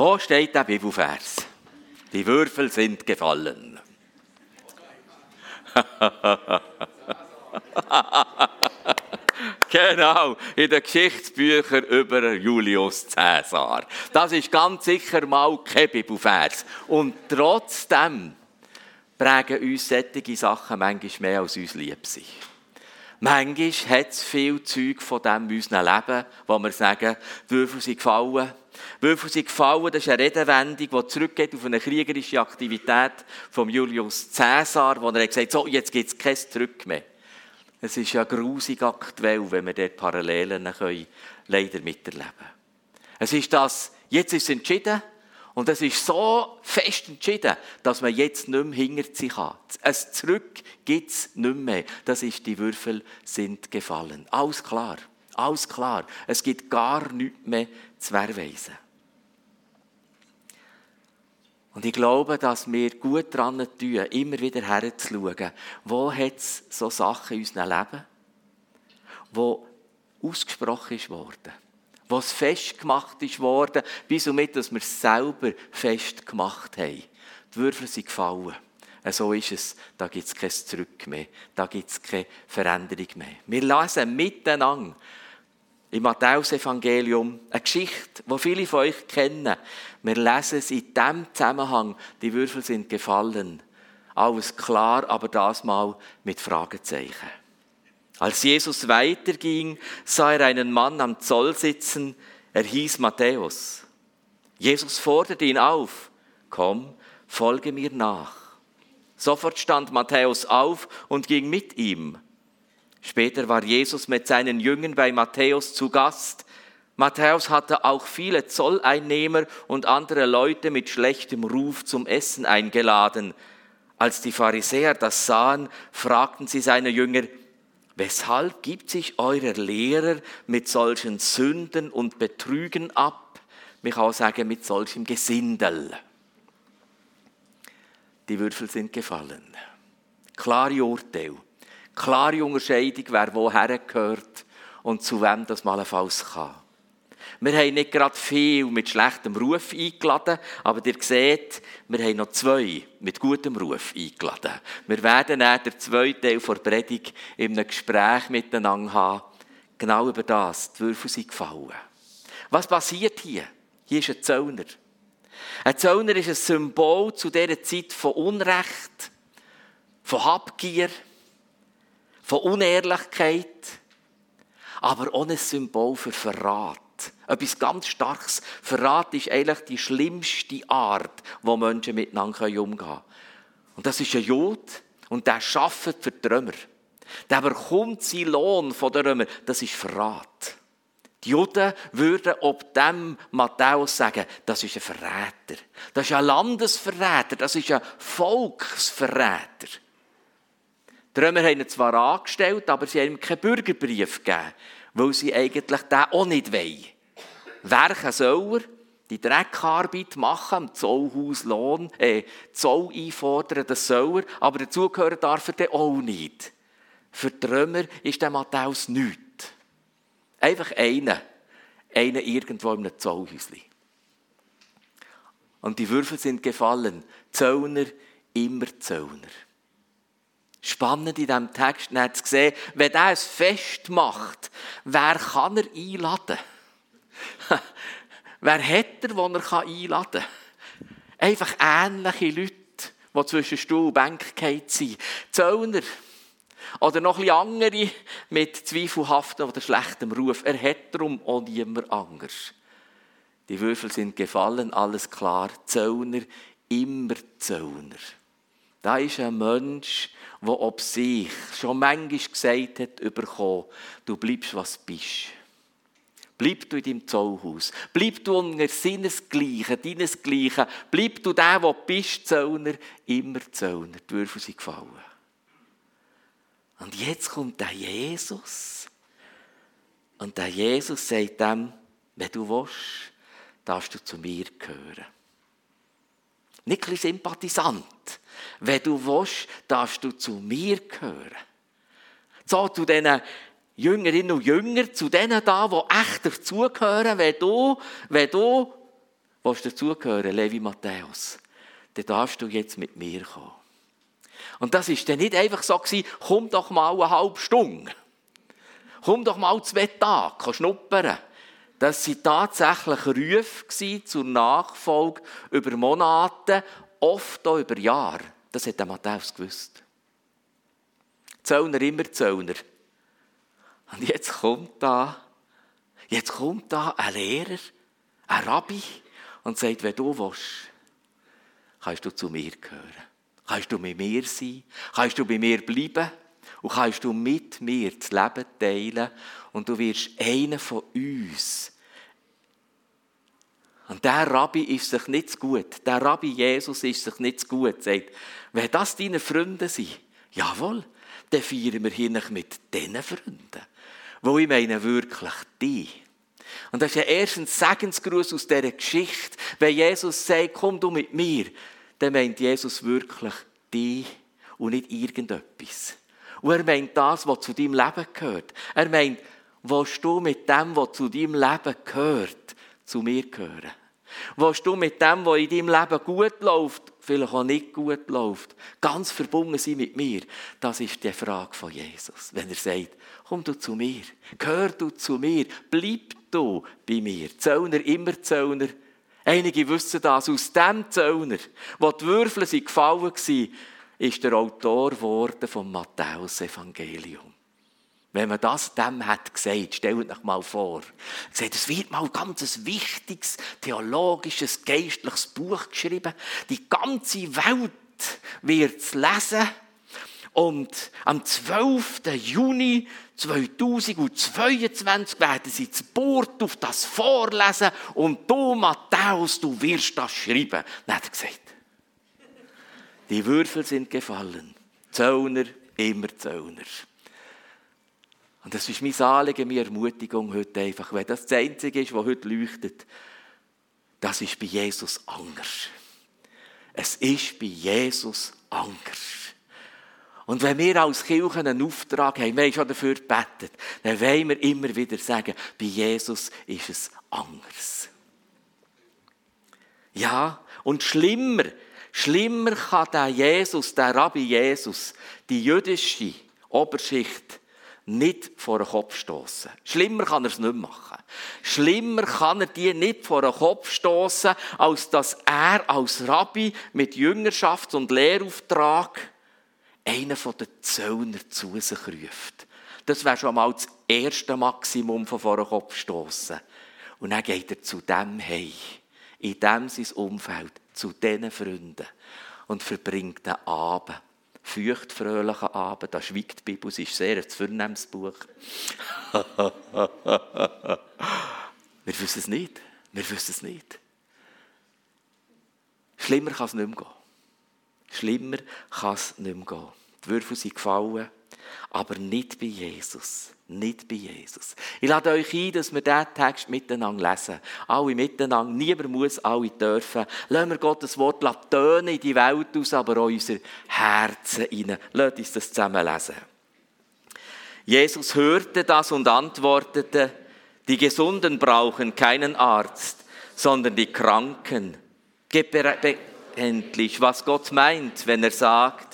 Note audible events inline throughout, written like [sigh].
Wo steht der Bibelvers? Die Würfel sind gefallen. [laughs] genau, in den Geschichtsbüchern über Julius Caesar. Das ist ganz sicher mal kein Bibelvers. Und trotzdem prägen uns solche Sachen manchmal mehr als uns lieb sind. Manchmal hat es viel Zeug von dem in unserem Leben, wo wir sagen, die Würfel sind gefallen. Würfel sind gefallen, das ist eine Redewendung, die zurückgeht auf eine kriegerische Aktivität von Julius Caesar, wo er gesagt hat, so, jetzt gibt es kein Zurück mehr. Es ist ja grusig aktuell, wenn wir dort Parallelen können, leider miterleben Es ist das, jetzt ist es entschieden, und es ist so fest entschieden, dass man jetzt nicht mehr hinterziehen kann. Ein Zurück gibt es nicht mehr. Das ist, die Würfel sind gefallen. Alles klar. Alles klar. Es gibt gar nichts mehr zu verweisen. Und ich glaube, dass wir gut daran tun, immer wieder herzuschauen, wo hat es so Sachen in unserem Leben, wo ausgesprochen ist worden was festgemacht ist worden, bis und mit, dass wir es selber festgemacht haben. Die Würfel sind gefallen. So ist es. Da gibt es kein Zurück mehr. Da gibt es keine Veränderung mehr. Wir lesen miteinander im Matthäus-Evangelium eine Geschichte, die viele von euch kennen. Wir lesen es in diesem Zusammenhang. Die Würfel sind gefallen. Alles klar, aber das mal mit Fragezeichen. Als Jesus weiterging, sah er einen Mann am Zoll sitzen, er hieß Matthäus. Jesus forderte ihn auf, komm, folge mir nach. Sofort stand Matthäus auf und ging mit ihm. Später war Jesus mit seinen Jüngern bei Matthäus zu Gast. Matthäus hatte auch viele Zolleinnehmer und andere Leute mit schlechtem Ruf zum Essen eingeladen. Als die Pharisäer das sahen, fragten sie seine Jünger, Weshalb gibt sich euer Lehrer mit solchen Sünden und Betrügen ab? Ich kann auch sagen, mit solchem Gesindel. Die Würfel sind gefallen. Klare Urteil. Klare Unterscheidung, wer woher gehört und zu wem das mal allenfalls kann. Wir haben nicht gerade viel mit schlechtem Ruf eingeladen, aber ihr seht, wir haben noch zwei mit gutem Ruf eingeladen. Wir werden dann den zweiten Teil der Predigt in einem Gespräch miteinander haben, genau über das. Die Würfel sind gefallen. Was passiert hier? Hier ist ein Zöllner. Ein Zöllner ist ein Symbol zu dieser Zeit von Unrecht, von Habgier, von Unehrlichkeit, aber ein Symbol für Verrat. Etwas ganz Starkes. Verrat ist eigentlich die schlimmste Art, wo Menschen miteinander umgehen können. Und das ist ein Jod und der arbeitet für die Römer. Der bekommt seinen Lohn von den Römern. Das ist Verrat. Die Juden würden ob dem Matthäus sagen, das ist ein Verräter. Das ist ein Landesverräter. Das ist ein Volksverräter. Die Römer haben ihn zwar angestellt, aber sie haben ihm keinen Bürgerbrief gegeben weil sie eigentlich den auch nicht wollen. Werken soll er, die Dreckarbeit machen, im Zollhaus Lohn, äh, Zoll einfordern, das soll er, aber dazugehören darf er dann auch nicht. Für die Römer ist der Matthäus nichts. Einfach einer. Einer irgendwo in einem Zollhäuschen. Und die Würfel sind gefallen. Zöllner, immer Zöllner. Spannend in diesem Text zu sehen, wenn er es festmacht, wer kann er einladen? [laughs] wer hat er, den er einladen kann? Einfach ähnliche Leute, die zwischen Stuhl und Bank sind. Zöllner. Oder noch ein andere mit zweifelhaftem oder schlechtem Ruf. Er hat darum auch niemand anders. Die Würfel sind gefallen, alles klar. Zöllner, immer Zöllner. Da ist ein Mensch, der ob sich schon manchmal gesagt hat, überkommen, du bleibst, was du bist. Bleib du in deinem Zollhaus. Bleib du unter seinesgleichen, deinesgleichen. Bleib du der, der bist, Zöllner, immer Zöllner. Die Würfel sind gefallen. Und jetzt kommt der Jesus. Und der Jesus sagt dem, wenn du willst, darfst du zu mir gehören. Nicht ein Sympathisant. Wenn du willst, darfst du zu mir gehören. So zu diesen Jüngerinnen und Jüngern, zu denen da, die echt dazugehören, wenn du, wenn du willst dazugehören, Levi Matthäus, dann darfst du jetzt mit mir kommen. Und das ist dann nicht einfach so gewesen, komm doch mal eine halbe Stunde. Komm doch mal zwei Tage, schnuppern. Das waren tatsächlich Rufe zur Nachfolge über Monate, oft auch über Jahre. Das hat der Matthäus gewusst. Zöllner immer Zöllner. Und jetzt kommt da, jetzt kommt da ein Lehrer, ein Rabbi und sagt, wenn du willst, kannst du zu mir gehören. Kannst du mit mir sein, kannst du bei mir bleiben und kannst du mit mir das Leben teilen und du wirst einer von uns. Und der Rabbi ist sich nicht zu gut. Der Rabbi Jesus ist sich nicht zu gut. Sagt, wenn das deine Freunde sind, jawohl, dann feiern wir hier mit diesen Freunden. Wo ich meine wirklich die. Und das ist ja erst ein Segensgruß aus dieser Geschichte. Wenn Jesus sagt, komm du mit mir, dann meint Jesus wirklich die und nicht irgendetwas. Und er meint das, was zu deinem Leben gehört. Er meint, willst du mit dem, was zu deinem Leben gehört, zu mir gehören? Willst du mit dem, was in deinem Leben gut läuft, vielleicht auch nicht gut läuft, ganz verbunden sein mit mir? Das ist die Frage von Jesus. Wenn er sagt, komm du zu mir, gehör du zu mir, bleib du bei mir. Zöllner, immer Zöllner. Einige wissen das, aus dem Zöllner, wo die Würfel gefallen waren, ist der Autor geworden vom Matthäus-Evangelium. Wenn man das dem hat gesagt, stellt euch mal vor, sagt, es wird mal ein ganz wichtiges, theologisches, geistliches Buch geschrieben. Die ganze Welt wird es lesen. Und am 12. Juni 2022 werden sie zu Bord auf das vorlesen und du, Matthäus, du wirst das schreiben. Dann hat er gesagt. Die Würfel sind gefallen. Zöllner, immer Zöllner. Und das ist mein Anliegen, meine Ermutigung heute einfach, weil das das Einzige ist, was heute leuchtet. Das ist bei Jesus anders. Es ist bei Jesus anders. Und wenn wir als Kirche einen Auftrag haben, wir haben schon dafür gebetet, dann wollen wir immer wieder sagen, bei Jesus ist es anders. Ja, und schlimmer, Schlimmer kann der Jesus, der Rabbi Jesus, die jüdische Oberschicht nicht vor den Kopf stoßen. Schlimmer kann er es nicht machen. Schlimmer kann er die nicht vor den Kopf stoßen, als dass er als Rabbi mit Jüngerschaft und Lehrauftrag einen von den Zöllner zu sich ruft. Das wäre schon mal das erste Maximum von vor den Kopf stoßen. Und dann geht er zu dem hey, in dem sein Umfeld zu diesen Freunden und verbringt den Abend, feuchtfröhlichen Abend, da schweigt die Bibel, es ist sehr ein vornehmes Buch. [laughs] wir wissen es nicht, wir wissen es nicht. Schlimmer kann es nicht mehr gehen. Schlimmer kann es nicht mehr gehen. Die Würfel sind gefallen, aber nicht bei Jesus nicht bei Jesus. Ich lade euch ein, dass wir diesen Text miteinander lesen. Alle miteinander. Niemand muss, alle dürfen. Lassen wir Gottes Wort in die Welt aus, aber auch in unser Herzen hinein. Lasst uns das zusammen lesen. Jesus hörte das und antwortete, die Gesunden brauchen keinen Arzt, sondern die Kranken. Gib endlich, was Gott meint, wenn er sagt,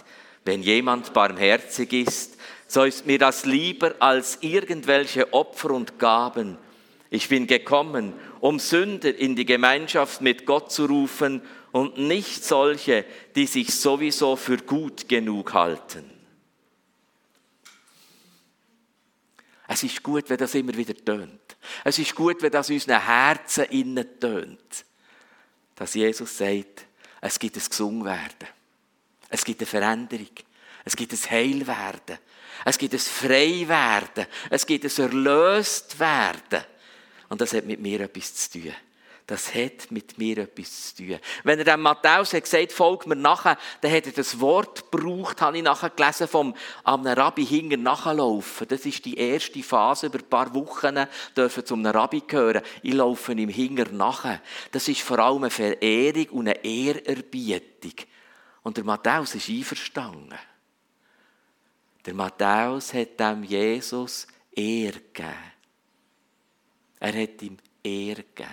wenn jemand barmherzig ist, so ist mir das lieber als irgendwelche Opfer und Gaben. Ich bin gekommen, um Sünder in die Gemeinschaft mit Gott zu rufen und nicht solche, die sich sowieso für gut genug halten. Es ist gut, wenn das immer wieder tönt. Es ist gut, wenn das unseren Herzen innen tönt. Dass Jesus sagt, es gibt ein Gesungwerden. Es gibt eine Veränderung. Es gibt ein Heilwerden. Es gibt ein Freiwerden. Es gibt ein Erlöstwerden. Und das hat mit mir etwas zu tun. Das hat mit mir etwas zu tun. Wenn er dem Matthäus hat gesagt, folgt mir nachher, dann hat er das Wort gebraucht, habe ich nachher gelesen, vom einem Rabbi hinger nachlaufen. Das ist die erste Phase, über ein paar Wochen dürfen zum Rabbi gehören. Ich laufe ihm hinger nachher. Das ist vor allem eine Verehrung und eine Ehrerbietung. Und der Matthäus ist einverstanden. Der Matthäus hat dem Jesus Ehr gegeben. Er hat ihm Ehr gegeben.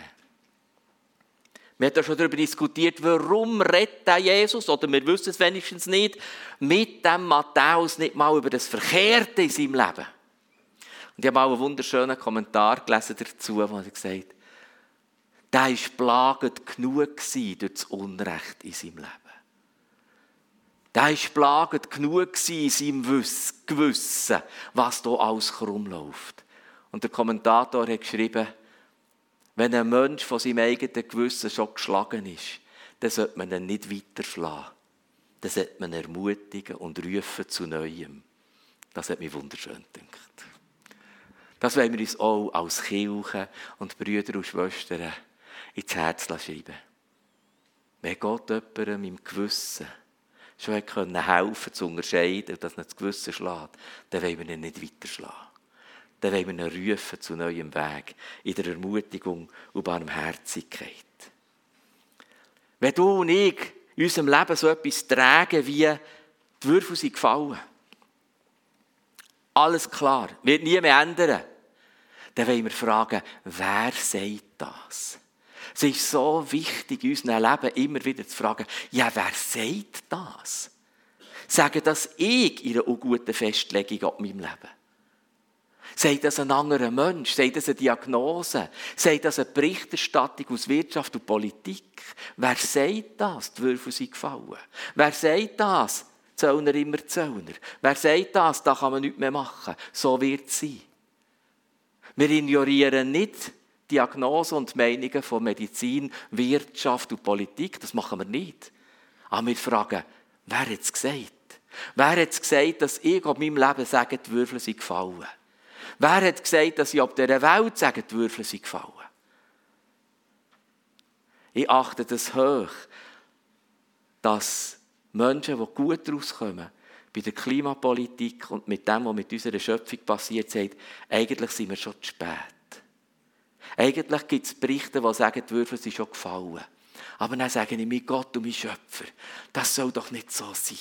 Wir haben ja schon darüber diskutiert, warum redet Jesus, oder wir wissen es wenigstens nicht, mit dem Matthäus nicht mal über das Verkehrte in seinem Leben. Und ich habe mal einen wunderschönen Kommentar gelesen dazu, wo er gesagt hat, der war plagend genug durch das Unrecht in seinem Leben. Der war plagend genug in seinem Gewissen, was da alles herumläuft. Und der Kommentator hat geschrieben, wenn ein Mensch von seinem eigenen Gewissen schon geschlagen ist, dann sollte man ihn nicht weiterschlagen. Dann sollte man ermutigen und rufen zu Neuem. Das hat mich wunderschön gedacht. Das wollen wir uns auch als Kirche und Brüder und Schwestern ins Herz schreiben. Wenn Gott jemandem im Gewissen schon helfen konnte, zu unterscheiden, dass er das Gewissen schlägt, dann wollen wir ihn nicht weiterschlagen. Dann wollen wir ihn rufen zu neuem Weg, in der Ermutigung und Barmherzigkeit. Wenn du und ich in unserem Leben so etwas tragen wie die Würfel sind gefallen, alles klar, wird nie mehr ändern dann wollen wir fragen, wer sagt das? Es ist so wichtig, in unserem Leben immer wieder zu fragen, ja, wer sagt das? Sagen das ich in einer unguten Festlegung ab meinem Leben? Sagt das ein anderer Mensch? Sagt das eine Diagnose? Sagt das eine Berichterstattung aus Wirtschaft und Politik? Wer sagt das? Die Würfel sind gefallen. Wer sagt das? Zöllner immer Zöllner. Wer sagt das? Da kann man nichts mehr machen. So wird es sein. Wir ignorieren nicht Diagnosen und Meinungen von Medizin, Wirtschaft und Politik. Das machen wir nicht. Aber wir fragen, wer hat es gesagt? Wer hat es gesagt, dass ich auf meinem Leben sage, die Würfel sind gefallen? Wer hat gesagt, dass ich auf dieser Welt sage, die Würfel sind gefallen? Ich achte das hoch, dass Menschen, die gut rauskommen, bei der Klimapolitik und mit dem, was mit unserer Schöpfung passiert, sagt, eigentlich sind wir schon zu spät. Eigentlich gibt es Berichte, die sagen, die Würfel sind schon gefallen. Aber dann sage ich, mein Gott und mein Schöpfer, das soll doch nicht so sein.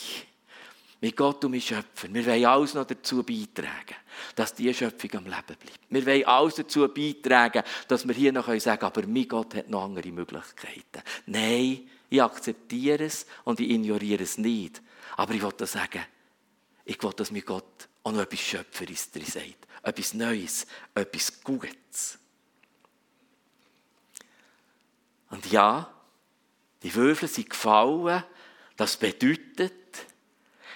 Mein Gott und mein Schöpfer, wir wollen alles noch dazu beitragen, dass diese Schöpfung am Leben bleibt. Wir wollen alles dazu beitragen, dass wir hier noch sagen können, aber mein Gott hat noch andere Möglichkeiten. Nein, ich akzeptiere es und ich ignoriere es nicht. Aber ich wollte sagen, ich will, dass mir Gott auch noch etwas Schöpferis drin sagt. Etwas Neues, etwas Gutes. Und ja, die Würfel sind gefallen. Das bedeutet,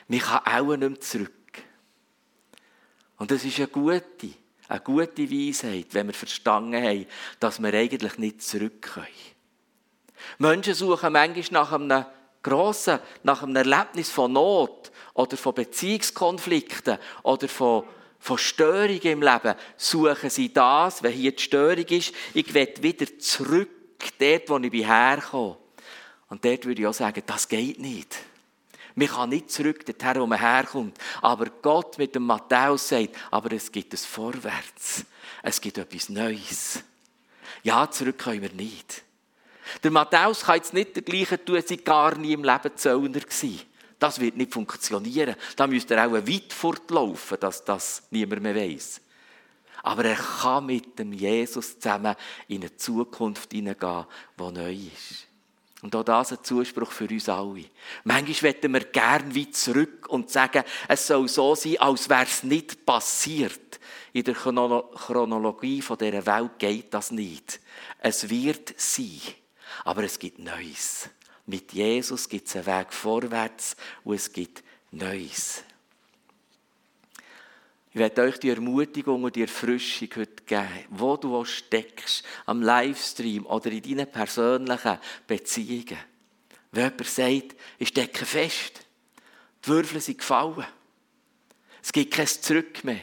man kann auch nicht mehr zurück. Und das ist eine gute, eine gute Weisheit, wenn wir verstanden haben, dass wir eigentlich nicht zurück können. Menschen suchen manchmal nach einem grossen, nach einem Erlebnis von Not oder von Beziehungskonflikten oder von, von Störungen im Leben, suchen sie das, wenn hier die Störung ist, ich will wieder zurück, dort, wo ich herkomme. Und dort würde ich auch sagen, das geht nicht. Man kann nicht zurück dorthin, wo man herkommt. Aber Gott mit dem Matthäus sagt, aber es gibt es Vorwärts. Es gibt etwas Neues. Ja, zurück können wir nicht. Der Matthäus kann jetzt nicht der gleiche tun, als gar nie im Leben Zöllner gewesen. Das wird nicht funktionieren. Da müsste er auch weit fortlaufen, dass das niemand mehr weiß. Aber er kann mit dem Jesus zusammen in eine Zukunft hineingehen, die neu ist. Und auch das ein Zuspruch für uns alle. Manchmal möchten wir gern weit zurück und sagen, es soll so sein, als wäre es nicht passiert. In der Chronologie dieser Welt geht das nicht. Es wird sein. Aber es gibt Neues. Mit Jesus gibt es einen Weg vorwärts und es gibt Neues. Ich werde euch die Ermutigung und die Erfrischung heute geben, wo du auch steckst, am Livestream oder in deinen persönlichen Beziehungen. Wenn jemand sagt, ich stecke fest, die Würfel sind gefallen, es gibt kein Zurück mehr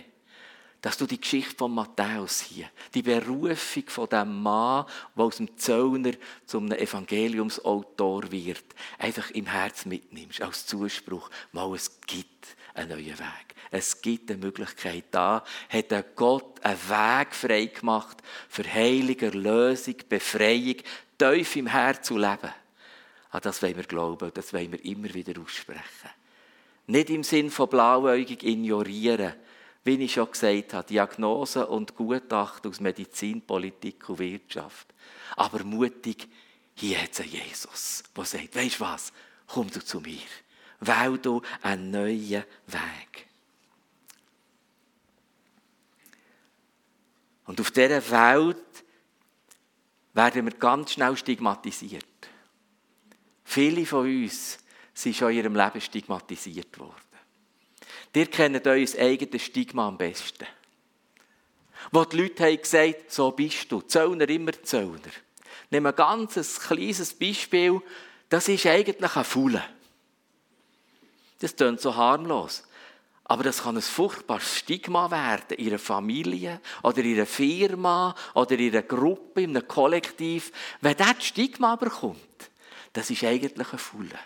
dass du die Geschichte von Matthäus hier, die Berufung von dem Mann, der aus dem Zöllner zum Evangeliumsautor wird, einfach im Herz mitnimmst, als Zuspruch, mal, es gibt einen neuen Weg. Es gibt eine Möglichkeit. Da hat Gott einen Weg frei gemacht für Heilung, Erlösung, Befreiung, tief im Herz zu leben. An das wollen wir glauben, das wollen wir immer wieder aussprechen. Nicht im Sinn von blauäugig ignorieren, wie ich schon gesagt habe, Diagnosen und Gutachten aus Medizin, Politik und Wirtschaft. Aber mutig Hier hat es einen Jesus, der sagt, weisst du was, komm du zu mir. Wähl du einen neuen Weg. Und auf dieser Welt werden wir ganz schnell stigmatisiert. Viele von uns sind schon in ihrem Leben stigmatisiert worden. Ihr kennt euer eigenes Stigma am besten. Wo die Leute haben gesagt so bist du. Zöllner immer Zöllner. Nehmen ein ganz kleines Beispiel. Das ist eigentlich ein Fulle. Das klingt so harmlos. Aber das kann ein furchtbares Stigma werden in einer Familie oder in einer Firma oder in einer Gruppe, in einem Kollektiv. Wenn das Stigma bekommt, das ist eigentlich ein Fulle.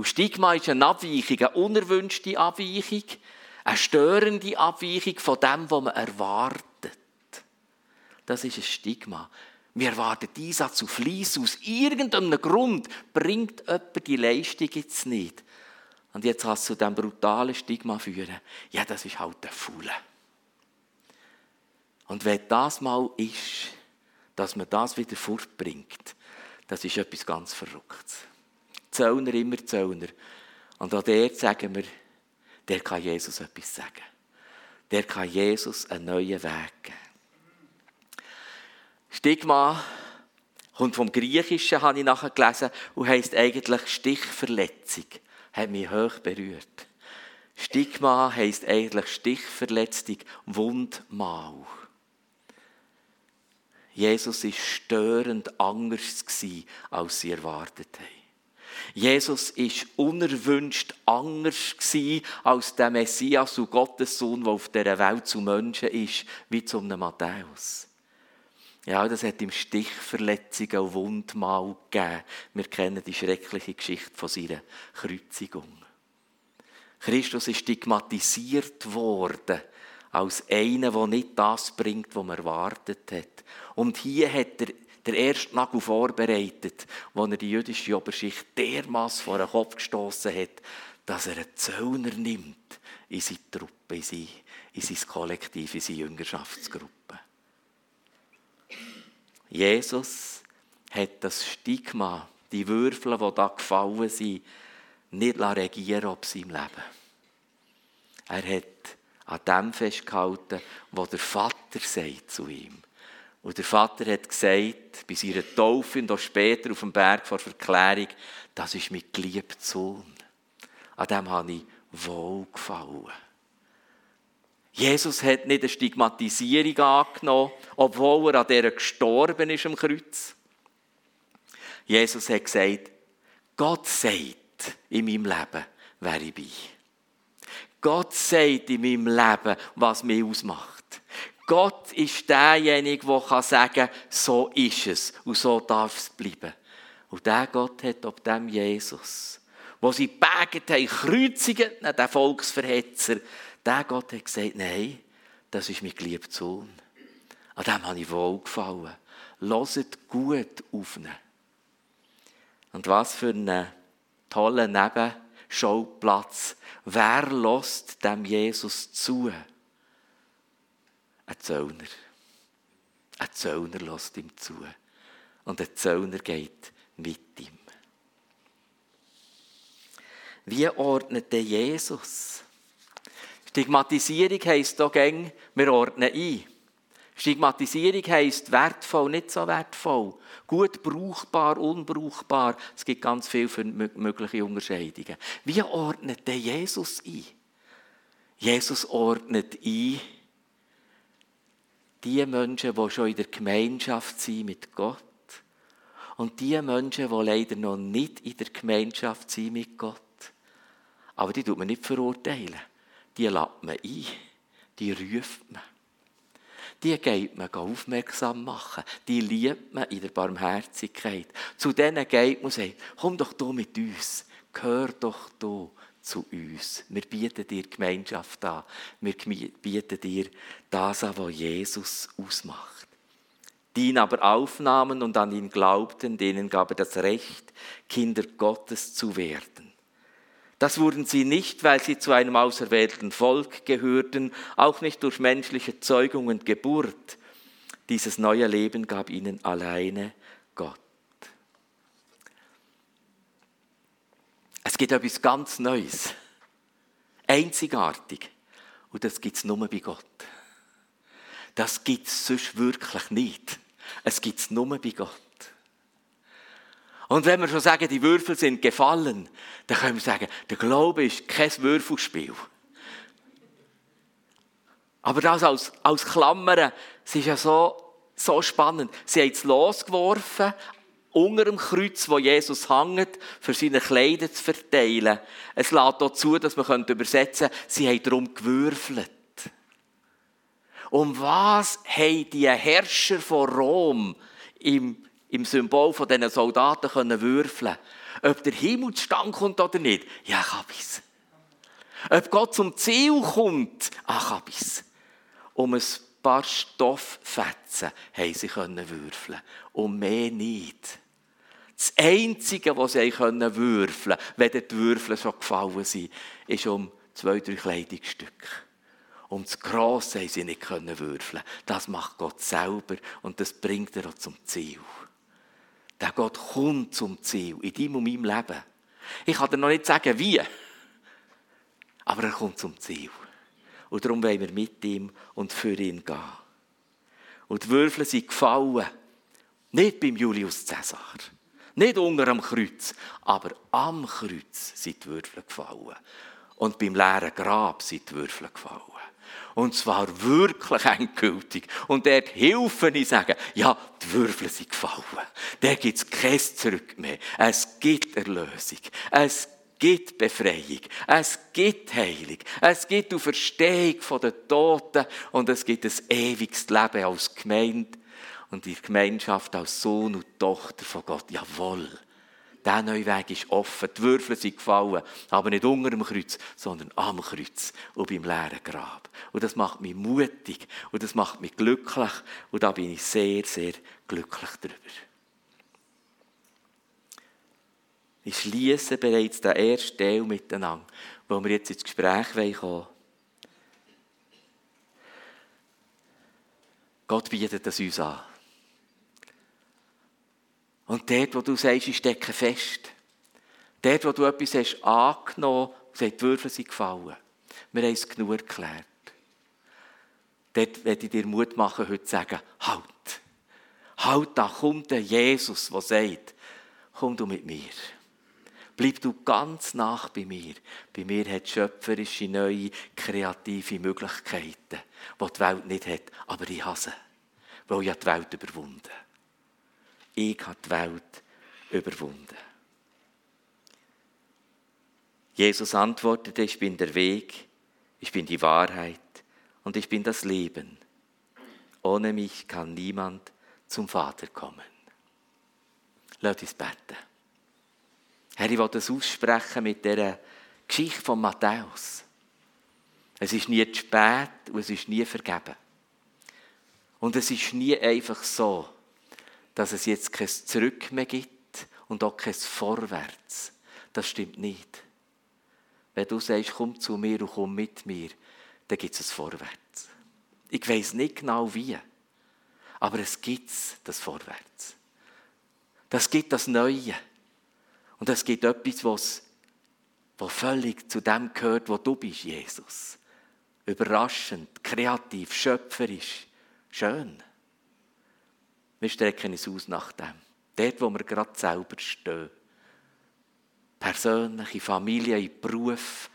Und Stigma ist eine Abweichung, eine unerwünschte Abweichung, eine störende Abweichung von dem, was man erwartet. Das ist ein Stigma. Wir erwarten Einsatz auf Fleiss aus irgendeinem Grund, bringt jemand die Leistung jetzt nicht. Und jetzt hast du diesem brutalen Stigma führen. Ja, das ist halt der Faule. Und wenn das mal ist, dass man das wieder fortbringt, das ist etwas ganz Verrücktes. Zöllner immer Zöllner. Und auch der sagen wir, der kann Jesus etwas sagen. Der kann Jesus einen neuen Weg geben. Stigma kommt vom Griechischen, habe ich nachher gelesen, und heisst eigentlich Stichverletzung. Hat mich hoch berührt. Stigma heisst eigentlich Stichverletzung, Wundmal. Jesus war störend anders, als sie erwartet haben. Jesus ist unerwünscht anders als der Messias und Gottes Sohn, der auf dieser Welt zu Menschen ist, wie zu einem Matthäus. Ja, das hat ihm Stichverletzungen und Wundmal gegeben. Wir kennen die schreckliche Geschichte von seiner Kreuzigung. Christus ist stigmatisiert worden als einer, der nicht das bringt, was man erwartet hat. Und hier hat er der erste Nagel vorbereitet, wo er die jüdische Oberschicht dermaßen vor den Kopf gestoßen hat, dass er einen Zöllner nimmt in seine Truppe, in sein, in sein Kollektiv, in seine Jüngerschaftsgruppe. Jesus hat das Stigma, die Würfel, die da gefallen sind, nicht regieren auf seinem Leben. Er hat an dem festgehalten, was der Vater sagt zu ihm. Und der Vater hat gesagt, bei seiner Taufe und auch später auf dem Berg vor Verklärung, das ist mein geliebter Sohn. An dem habe ich wohlgefallen. Jesus hat nicht eine Stigmatisierung angenommen, obwohl er an der gestorben ist am Kreuz. Jesus hat gesagt, Gott sagt in meinem Leben, wer ich bin. Gott sagt in meinem Leben, was mich ausmacht. Gott ist derjenige, der sagen kann, so ist es und so darf es bleiben. Und der Gott hat ob dem Jesus, wo sie gebeten haben, kreuzigen den Volksverhetzer, der Gott hat gesagt, nein, das ist mein geliebter Sohn. An dem habe ich wohlgefallen. Loset gut auf ihn. Und was für einen tollen Nebenschauplatz. Wer lässt dem Jesus zu? Ein Zöllner. Ein Zöllner lässt ihm zu. Und ein Zöllner geht mit ihm. Wie ordnet der Jesus? Stigmatisierung heisst hier gäng, wir ordnen ein. Stigmatisierung heisst wertvoll, nicht so wertvoll. Gut brauchbar, unbrauchbar. Es gibt ganz viele mögliche Unterscheidungen. Wie ordnet der Jesus ein? Jesus ordnet ein, die Menschen, die schon in der Gemeinschaft sind mit Gott und die Menschen, die leider noch nicht in der Gemeinschaft sind mit Gott. Aber die tut man nicht verurteilen. Die lädt man ein. Die ruft man. Die geht man aufmerksam machen. Die liebt man in der Barmherzigkeit. Zu denen geht man und sagt, komm doch du mit uns. Gehör doch du zu uns. Wir bieten dir Gemeinschaft an. Wir bieten dir das an, was Jesus ausmacht. Die ihn aber aufnahmen und an ihn glaubten, denen gab er das Recht, Kinder Gottes zu werden. Das wurden sie nicht, weil sie zu einem auserwählten Volk gehörten, auch nicht durch menschliche Zeugung und Geburt. Dieses neue Leben gab ihnen alleine Gott. Es gibt etwas ganz Neues. Einzigartig. Und das gibt es nur bei Gott. Das gibt es sonst wirklich nicht. Es gibt es nur bei Gott. Und wenn wir schon sagen, die Würfel sind gefallen, dann können wir sagen, der Glaube ist kein Würfelspiel. Aber das als, als Klammern, es ist ja so, so spannend. Sie haben es losgeworfen, unter dem Kreuz, wo Jesus hängt, für seine Kleider zu verteilen. Es lädt dazu, dass man übersetzen könnte, sie haben darum gewürfelt. Um was haben die Herrscher von Rom im im Symbol von diesen Soldaten können würfeln Ob der Himmelsstand kommt oder nicht, ja, ich habe es. Ob Gott zum Ziel kommt, ach, habe es. Um ein paar Stofffetzen haben sie würfeln und mehr nicht. Das Einzige, was sie können würfeln wenn die Würfel schon gefallen sind, ist um zwei, drei Kleidungsstücke. Um das Grosse haben sie nicht können würfeln. Das macht Gott selber und das bringt er auch zum Ziel. Der Gott kommt zum Ziel in deinem und meinem Leben. Ich kann dir noch nicht sagen, wie. Aber er kommt zum Ziel. Und darum wollen wir mit ihm und für ihn gehen. Und die Würfel sind gefallen. Nicht beim Julius Caesar. Nicht unter am Kreuz. Aber am Kreuz sind die Würfel gefallen. Und beim leeren Grab sind die Würfel gefallen. Und zwar wirklich endgültig. Und dort helfen ich sagen, ja, die Würfel sind gefallen. Da gibt es kein Zurück mehr. Es gibt Erlösung. Es gibt Befreiung. Es gibt Heilung. Es gibt Auferstehung den Toten. Und es gibt ein ewiges Leben als Gemeinde und die Gemeinschaft als Sohn und Tochter von Gott. Jawohl. Der neue Weg ist offen. Die Würfel sind gefallen. Aber nicht unter dem Kreuz, sondern am Kreuz und beim leeren Grab. Und das macht mich mutig. Und das macht mich glücklich. Und da bin ich sehr, sehr glücklich darüber. Ich schließe bereits den ersten Teil miteinander, wo wir jetzt ins Gespräch kommen wollen. Gott bietet das uns an. Und dort, wo du sagst, ich stecke fest, dort, wo du etwas hast angenommen, sagt, die Würfel sind gefallen. Wir haben es genug erklärt. Dort werde ich dir Mut machen, heute zu sagen, halt. Halt, da kommt der Jesus, der sagt, komm du mit mir. Bleib du ganz nach bei mir. Bei mir hat schöpferische, neue, kreative Möglichkeiten, die die Welt nicht hat. Aber ich habe sie, weil ich die Welt überwunden ich habe die Welt überwunden. Jesus antwortete, ich bin der Weg, ich bin die Wahrheit und ich bin das Leben. Ohne mich kann niemand zum Vater kommen. Lass uns beten. Herr, ich will das aussprechen mit der Geschichte von Matthäus. Es ist nie zu spät und es ist nie vergeben. Und es ist nie einfach so, dass es jetzt kein Zurück mehr gibt und auch kein Vorwärts. Das stimmt nicht. Wenn du sagst, komm zu mir und komm mit mir, dann gibt es ein Vorwärts. Ich weiß nicht genau wie, aber es gibt das Vorwärts. Das gibt das Neue. Und es gibt etwas, was, was völlig zu dem gehört, wo du bist, Jesus. Überraschend, kreativ, schöpferisch, schön. Wir strecken uns aus nach dem. Dort, wo wir gerade selber stehen. Persönliche Familie, in Beruf,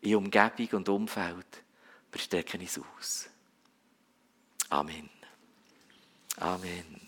in Umgebung und Umfeld. Wir strecken uns aus. Amen. Amen.